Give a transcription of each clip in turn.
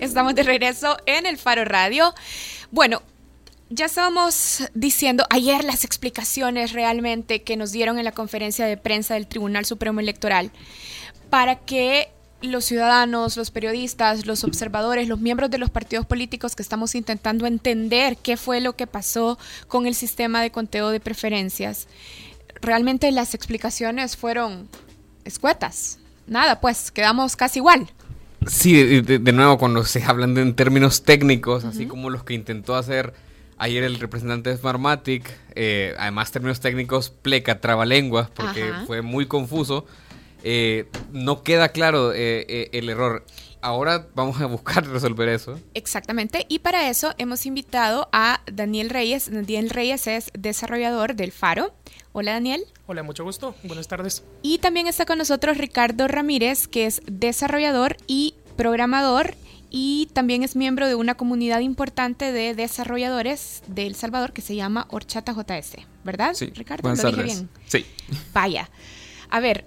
Estamos de regreso en el Faro Radio. Bueno, ya estábamos diciendo ayer las explicaciones realmente que nos dieron en la conferencia de prensa del Tribunal Supremo Electoral para que los ciudadanos, los periodistas, los observadores, los miembros de los partidos políticos que estamos intentando entender qué fue lo que pasó con el sistema de conteo de preferencias, realmente las explicaciones fueron escuetas. Nada, pues quedamos casi igual. Sí, de, nuevo, cuando se hablan de, en términos técnicos, así como los que intentó hacer ayer el representante de Smartmatic, eh, además términos técnicos, pleca, trabalenguas, porque fue muy confuso, eh, no queda claro eh, el error. Ahora vamos a buscar resolver eso. Exactamente, y para eso hemos invitado a Daniel Reyes. Daniel Reyes es desarrollador del Faro. Hola Daniel. Hola, mucho gusto. Buenas tardes. Y también está con nosotros Ricardo Ramírez, que es desarrollador y programador y también es miembro de una comunidad importante de desarrolladores de El Salvador que se llama Horchata JS, ¿verdad? Sí. Ricardo, ¿lo dije bien? Sí. Vaya. A ver,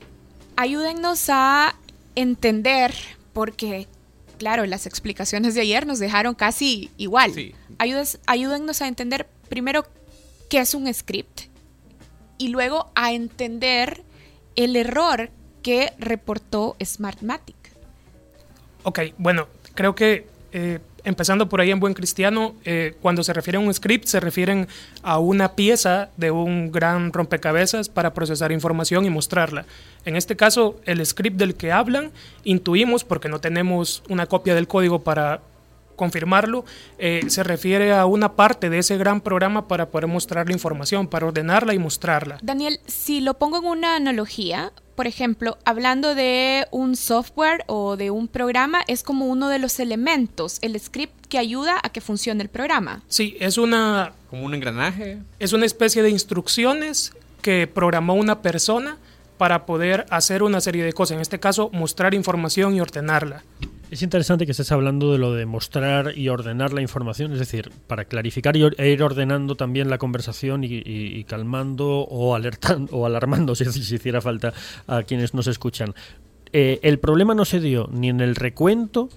ayúdennos a entender, porque, claro, las explicaciones de ayer nos dejaron casi igual. Sí. ayúdennos a entender primero qué es un script y luego a entender el error que reportó Smartmatic. Ok, bueno, creo que eh, empezando por ahí en buen cristiano, eh, cuando se refiere a un script, se refieren a una pieza de un gran rompecabezas para procesar información y mostrarla. En este caso, el script del que hablan, intuimos, porque no tenemos una copia del código para confirmarlo, eh, se refiere a una parte de ese gran programa para poder mostrar la información, para ordenarla y mostrarla. Daniel, si lo pongo en una analogía, por ejemplo, hablando de un software o de un programa, es como uno de los elementos, el script que ayuda a que funcione el programa. Sí, es una... Como un engranaje. Es una especie de instrucciones que programó una persona para poder hacer una serie de cosas, en este caso mostrar información y ordenarla. Es interesante que estés hablando de lo de mostrar y ordenar la información, es decir, para clarificar y e ir ordenando también la conversación y, calmando o alertando o alarmando si, hiciera falta a quienes nos escuchan. Eh, el problema no se dio ni en el recuento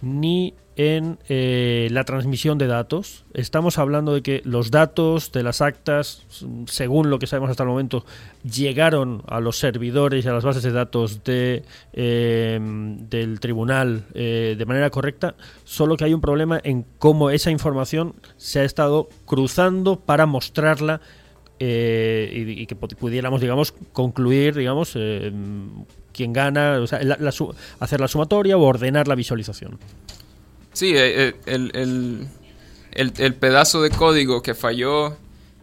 ni en eh, la transmisión de datos. Estamos hablando de que los datos de las actas, según lo que sabemos hasta el momento, llegaron a los servidores y a las bases de datos de, eh, del tribunal eh, de manera correcta, solo que hay un problema en cómo esa información se ha estado cruzando para mostrarla y, que pudiéramos, digamos, concluir, digamos, quién gana, hacer la sumatoria o ordenar la visualización. Sí, eh, eh, el, pedazo de código que falló,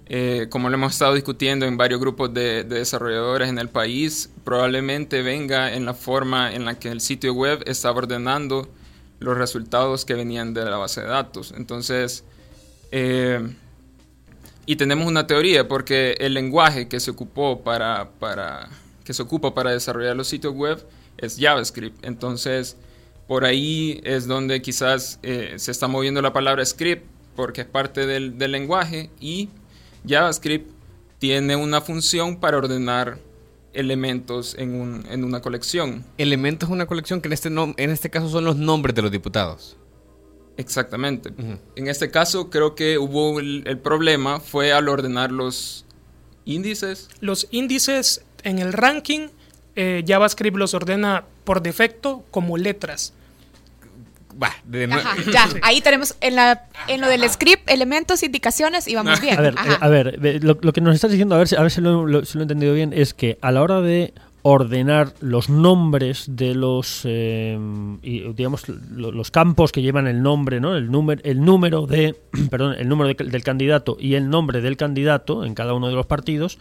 eh, como lo hemos estado discutiendo en varios grupos de, desarrolladores en el país, probablemente venga en la forma en la que el sitio web estaba ordenando los resultados que venían de la base de datos. Entonces, y tenemos una teoría porque el lenguaje que se ocupó para, para, que se ocupa para desarrollar los sitios web es JavaScript. Entonces, por ahí es donde quizás eh, se está moviendo la palabra script porque es parte del, lenguaje y JavaScript tiene una función para ordenar elementos en, una colección. Elementos en una colección que en este, en este caso son los nombres de los diputados. Exactamente. En este caso creo que hubo el, problema fue al ordenar los índices. Los índices en el ranking, eh, JavaScript los ordena por defecto como letras ya, ahí tenemos en, la, en lo del script, elementos, indicaciones y vamos bien. A ver, lo, que nos estás diciendo, a ver, a ver si, lo, he entendido bien, es que a la hora de ordenar los nombres de los eh, digamos los campos que llevan el nombre no el número el número de perdón el número del candidato y el nombre del candidato en cada uno de los partidos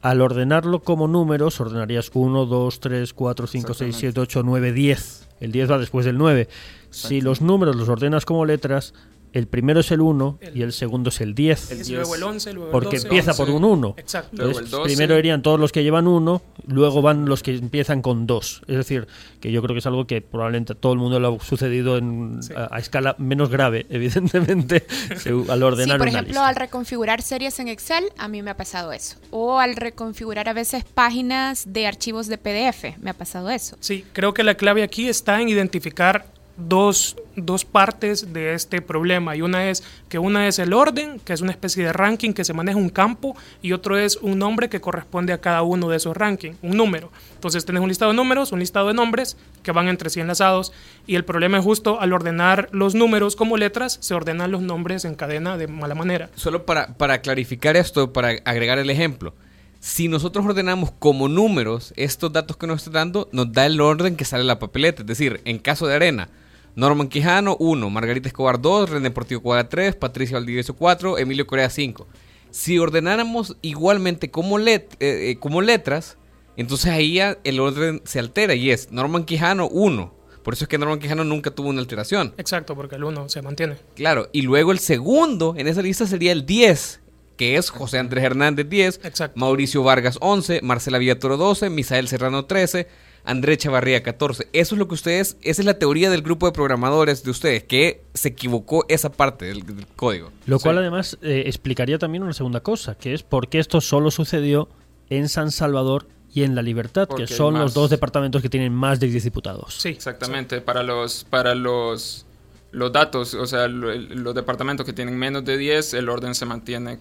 al ordenarlo como números ordenarías 1 2 3 4 5 6 7 8 9 10 el 10 va después del 9 si los números los ordenas como letras, el primero es el 1 y el segundo es el 10. luego el 11, luego el Porque empieza por un 1. Exacto. primero irían todos los que llevan 1, luego van los que empiezan con 2. Es decir, que yo creo que es algo que probablemente a todo el mundo le ha sucedido en, a, escala menos grave, evidentemente, al ordenar sí, por ejemplo, al reconfigurar series en Excel, a mí me ha pasado eso. O al reconfigurar a veces páginas de archivos de PDF, me ha pasado eso. Sí, creo que la clave aquí está en identificar dos, dos partes de este problema. Y una es que una es el orden, que es una especie de ranking que se maneja un campo, y otro es un nombre que corresponde a cada uno de esos rankings, un número. Entonces tenés un listado de números, un listado de nombres que van entre sí enlazados, y el problema es justo al ordenar los números como letras, se ordenan los nombres en cadena de mala manera. Solo para, para clarificar esto, para agregar el ejemplo. Si nosotros ordenamos como números estos datos que nos está dando, nos da el orden que sale la papeleta. Es decir, en caso de arena, Norman Quijano 1, Margarita Escobar 2, René Portillo Cuadra 3, Patricia Valdivieso 4, Emilio Corea 5. Si ordenáramos igualmente como, let, eh, eh, como letras, entonces ahí ya el orden se altera y es Norman Quijano 1. Por eso es que Norman Quijano nunca tuvo una alteración. Exacto, porque el 1 se mantiene. Claro, y luego el segundo en esa lista sería el 10, que es José Andrés Hernández 10, Exacto. Mauricio Vargas 11, Marcela Villatoro 12, Misael Serrano 13, André Chavarría 14. Eso es lo que ustedes, esa es la teoría del grupo de programadores de ustedes, que se equivocó esa parte del, del código. Lo cual además eh, explicaría también una segunda cosa, que es por qué esto solo sucedió en San Salvador y en La Libertad, Porque que son más. los dos departamentos que tienen más de 10 diputados. Sí, Exactamente, para los para los los datos, o sea, los departamentos que tienen menos de 10, el orden se mantiene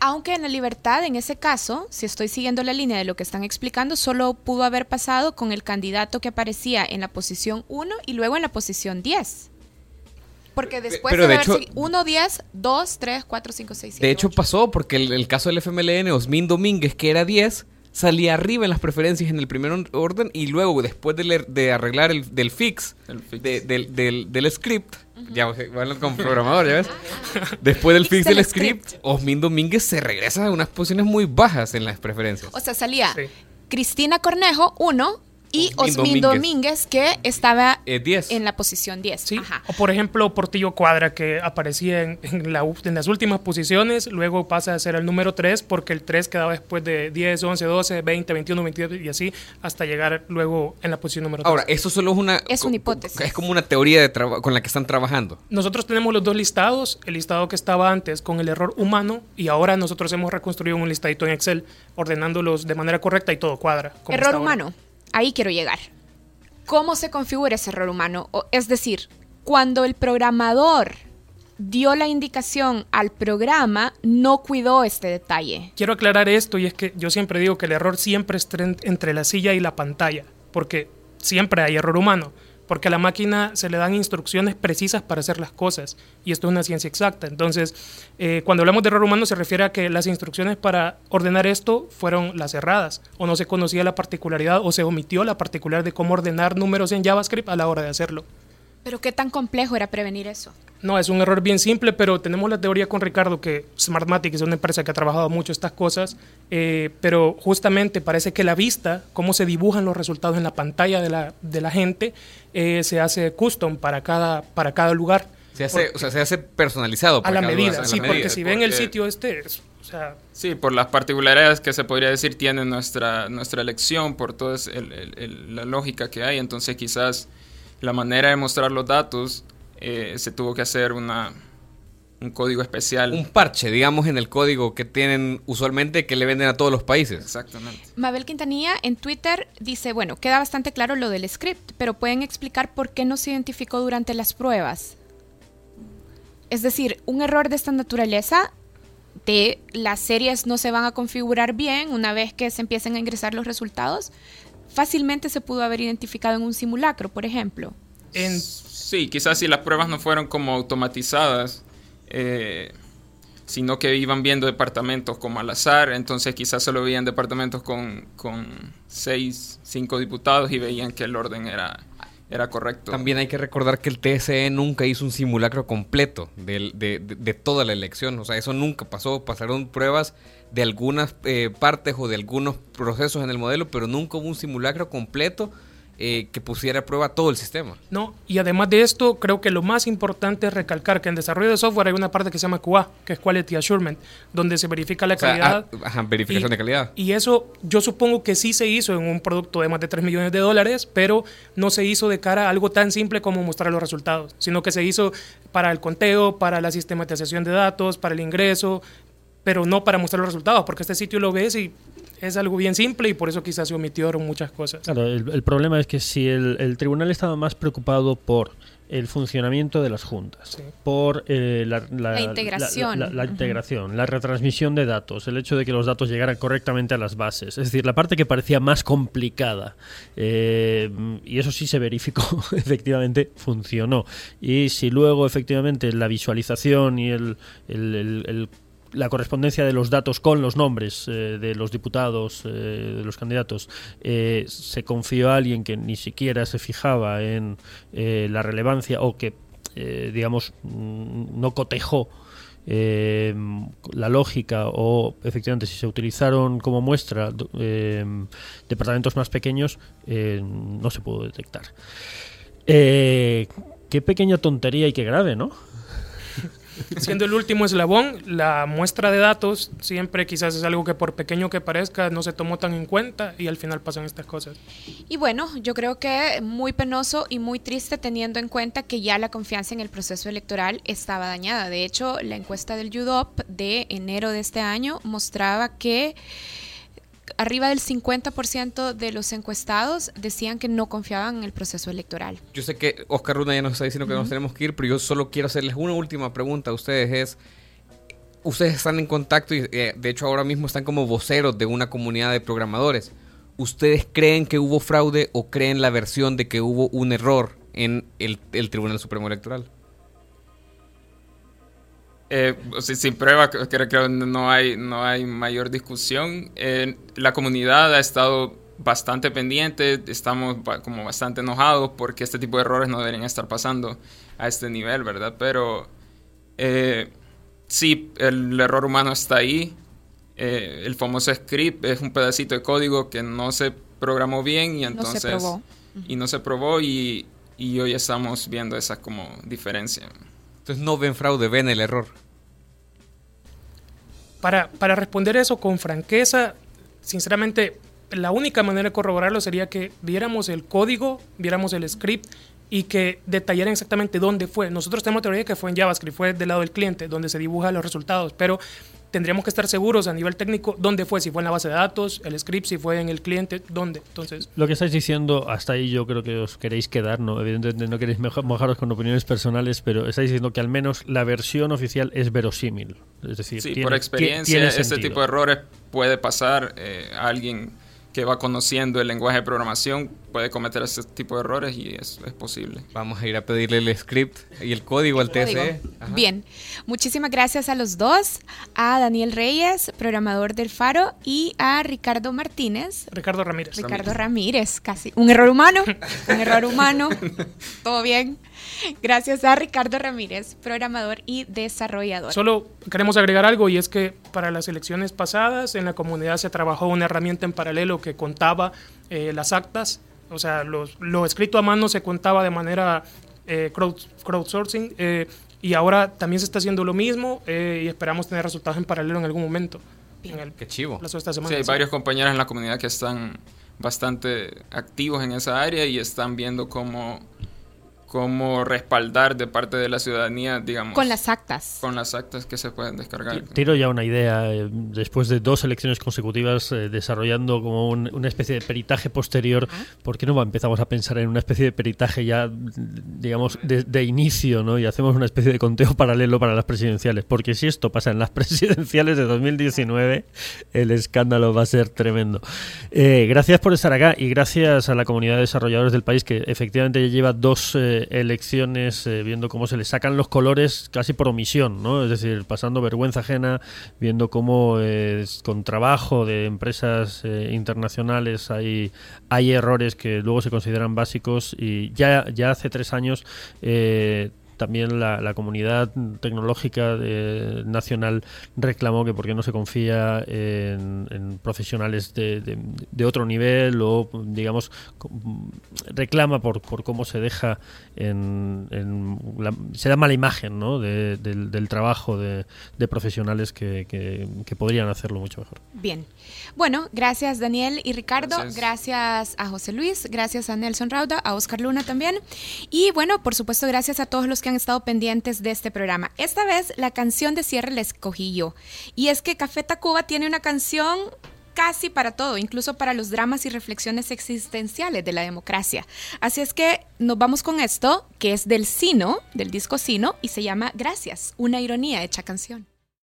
Aunque en la libertad, en ese caso, si estoy siguiendo la línea de lo que están explicando, solo pudo haber pasado con el candidato que aparecía en la posición 1 y luego en la posición 10. Porque después pero de de, hecho- haber 1, 10, 2, 3, 4, 5, 6, 7. De hecho pasó porque el, el caso del FMLN, Osmin Domínguez, que era 10, salía arriba en las preferencias en el primer or- orden y luego después de, leer- de arreglar el del fix, El fix. de- del, del- del script, ya van como programador, ¿ya ves? Después del fix del del script, Osmin Domínguez se regresa a unas posiciones muy bajas en las preferencias. O sea, salía Sí. Cristina Cornejo, 1, y Osmin Domínguez. Domínguez, que estaba Eh, 10. en la posición 10. Sí, o por ejemplo Portillo Cuadra que aparecía en, en la u- en las últimas posiciones, luego pasa a ser el número 3 porque el 3 quedaba después de 10, 11, 12, 20, 21, 22 y así hasta llegar luego en la posición número 3. Ahora, eso solo es una... Es una hipótesis. Es como una teoría de con la que están trabajando. Nosotros tenemos los dos listados, el listado que estaba antes con el error humano y ahora nosotros hemos reconstruido un listadito en Excel ordenándolos de manera correcta y todo cuadra. Error está ahora. Ahí quiero llegar. ¿Cómo se configura ese error humano? O- es decir, cuando el programador dio la indicación al programa, no cuidó este detalle. Quiero aclarar esto y es que yo siempre digo que el error siempre está en- entre la silla y la pantalla, porque siempre hay error humano, porque a la máquina se le dan instrucciones precisas para hacer las cosas y esto es una ciencia exacta. Entonces, eh, cuando hablamos de error humano se refiere a que las instrucciones para ordenar esto fueron las erradas o no se conocía la particularidad o se omitió la particularidad de cómo ordenar números en JavaScript a la hora de hacerlo. Pero qué tan complejo era prevenir eso. No, es un error bien simple, pero tenemos la teoría con Ricardo que Smartmatic es una empresa que ha trabajado mucho estas cosas, eh, pero justamente parece que la vista, cómo se dibujan los resultados en la pantalla de la, de la gente, eh, se hace custom para cada, para cada lugar. Se hace, o sea, se hace personalizado. A para la cada medida, lugar, a la sí, medida. porque si ven el sitio este, es- o sea, Sí, por las particularidades que se podría decir tiene nuestra, nuestra elección, por toda es- el- el- el- la lógica que hay. Entonces quizás la manera de mostrar los datos eh, se tuvo que hacer una, un código especial. Un parche, digamos, en el código que tienen usualmente que le venden a todos los países. Exactamente. Mabel Quintanilla en Twitter dice, bueno, queda bastante claro lo del script, pero pueden explicar por qué no se identificó durante las pruebas. Es decir, un error de esta naturaleza de las series no se van a configurar bien una vez que se empiecen a ingresar los resultados, fácilmente se pudo haber identificado en un simulacro, por ejemplo. en, Sí, quizás si las pruebas no fueron como automatizadas, eh, sino que iban viendo departamentos como al azar, entonces quizás solo veían departamentos con, con seis, cinco diputados y veían que el orden era, era correcto. También hay que recordar que el TSE nunca hizo un simulacro completo del- de, de- de toda la elección. O sea, eso nunca pasó. Pasaron pruebas de algunas eh, partes o de algunos procesos en el modelo, pero nunca hubo un simulacro completo eh, que pusiera a prueba todo el sistema. No, y además de esto, creo que lo más importante es recalcar que en desarrollo de software hay una parte que se llama QA, que es Quality Assurement, donde se verifica la O sea, calidad. ah, ajá, verificación Y- de calidad. Y eso yo supongo que sí se hizo en un producto de más de 3 millones de dólares, pero no se hizo de cara a algo tan simple como mostrar los resultados, sino que se hizo para el conteo, para la sistematización de datos, para el ingreso, pero no para mostrar los resultados, porque este sitio lo ves y es algo bien simple y por eso quizás se omitieron muchas cosas. Claro, el, problema es que si el, tribunal estaba más preocupado por el funcionamiento de las juntas, por eh, la, integración. La, integración, la retransmisión de datos, el hecho de que los datos llegaran correctamente a las bases. Es decir, la parte que parecía más complicada. Eh, y eso sí se verificó, efectivamente funcionó. Y si luego efectivamente la visualización y el, el la correspondencia de los datos con los nombres eh, de los diputados, eh, de los candidatos, eh, se confió a alguien que ni siquiera se fijaba en la relevancia o que, digamos, mm, no cotejó la lógica o efectivamente si se utilizaron como muestra departamentos más pequeños, no se pudo detectar. qué pequeña tontería y qué grave, ¿no? Siendo el último eslabón, la muestra de datos siempre quizás es algo que por pequeño que parezca no se tomó tan en cuenta y al final pasan estas cosas. Y bueno, yo creo que muy penoso y muy triste teniendo en cuenta que ya la confianza en el proceso electoral estaba dañada. De hecho, la encuesta del UDOP de enero de este año mostraba que arriba del 50% de los encuestados decían que no confiaban en el proceso electoral. Yo sé que Oscar Runa ya nos está diciendo que nos tenemos que ir, pero yo solo quiero hacerles una última pregunta a ustedes. Es, ustedes están en contacto y eh, de hecho ahora mismo están como voceros de una comunidad de programadores. ¿Ustedes creen que hubo fraude o creen la versión de que hubo un error en el Tribunal Supremo Electoral? Eh, sin prueba, creo que no hay, no hay mayor discusión. Eh, la comunidad ha estado bastante pendiente, estamos como bastante enojados porque este tipo de errores no deberían estar pasando a este nivel, ¿verdad? Pero eh, sí, el error humano está ahí. Eh, el famoso script es un pedacito de código que no se programó bien y entonces... No se probó. Y no se probó y, y hoy estamos viendo esa como diferencia. Entonces no ven fraude, ven el error. Para, para responder eso con franqueza, sinceramente, la única manera de corroborarlo sería que viéramos el código, viéramos el script y que detallaran exactamente dónde fue. Nosotros tenemos teoría que fue en JavaScript, fue del lado del cliente, donde se dibujan los resultados, pero tendríamos que estar seguros a nivel técnico dónde fue, si fue en la base de datos, el script, si fue en el cliente, dónde. Entonces, lo que estáis diciendo, hasta ahí yo creo que os queréis quedar, ¿no? Evidentemente no queréis mojaros con opiniones personales, pero estáis diciendo que al menos la versión oficial es verosímil. Es decir, sí, por experiencia, este tipo de errores puede pasar eh, a alguien que va conociendo el lenguaje de programación puede cometer ese tipo de errores y es, es posible. Vamos a ir a pedirle el script y el código al TSE. Bien, muchísimas gracias a los dos, a Daniel Reyes, programador del Faro, y a Ricardo Martínez. Ricardo Ramírez. Ricardo Ramírez, casi. Un error humano, un error humano. Todo bien. Gracias a Ricardo Ramírez, programador y desarrollador. Solo queremos agregar algo y es que para las elecciones pasadas en la comunidad se trabajó una herramienta en paralelo que contaba eh, las actas, o sea, lo escrito a mano se contaba de manera eh, crowdsourcing eh, y ahora también se está haciendo lo mismo y esperamos tener resultados en paralelo en algún momento. En Qué chivo. esta semana, sí, hay varios compañeros en la comunidad que están bastante activos en esa área y están viendo cómo cómo respaldar de parte de la ciudadanía, digamos. Con las actas. Con las actas que se pueden descargar. Tiro ya una idea, eh, después de dos elecciones consecutivas eh, desarrollando como una especie de peritaje posterior, ah. ¿por qué no empezamos a pensar en una especie de peritaje ya, digamos, de, inicio, ¿no? Y hacemos una especie de conteo paralelo para las presidenciales, porque si esto pasa en las presidenciales de 2019, el escándalo va a ser tremendo. Eh, gracias por estar acá y gracias a la comunidad de desarrolladores del país que efectivamente ya lleva dos elecciones eh, viendo cómo se le sacan los colores casi por omisión, ¿no? Es decir, pasando vergüenza ajena, viendo cómo eh, con trabajo de empresas eh, internacionales hay, hay errores que luego se consideran básicos y ya, ya hace tres años también la, comunidad tecnológica eh, nacional reclamó que por qué no se confía en, profesionales de, otro nivel o, digamos, reclama por, por cómo se deja en, se da mala imagen ¿no? del, trabajo de, profesionales que, que, podrían hacerlo mucho mejor. Bien. Bueno, gracias Daniel y Ricardo, gracias. gracias a José Luis, gracias a Nelson Rauda, a Oscar Luna también y bueno, por supuesto, gracias a todos los que han estado pendientes de este programa. Esta vez la canción de cierre la escogí yo. Y es que Café Tacuba tiene una canción casi para todo, incluso para los dramas y reflexiones existenciales de la democracia. Así es que nos vamos con esto, que es del Sino, del disco Sino, y se llama Gracias, una ironía hecha canción.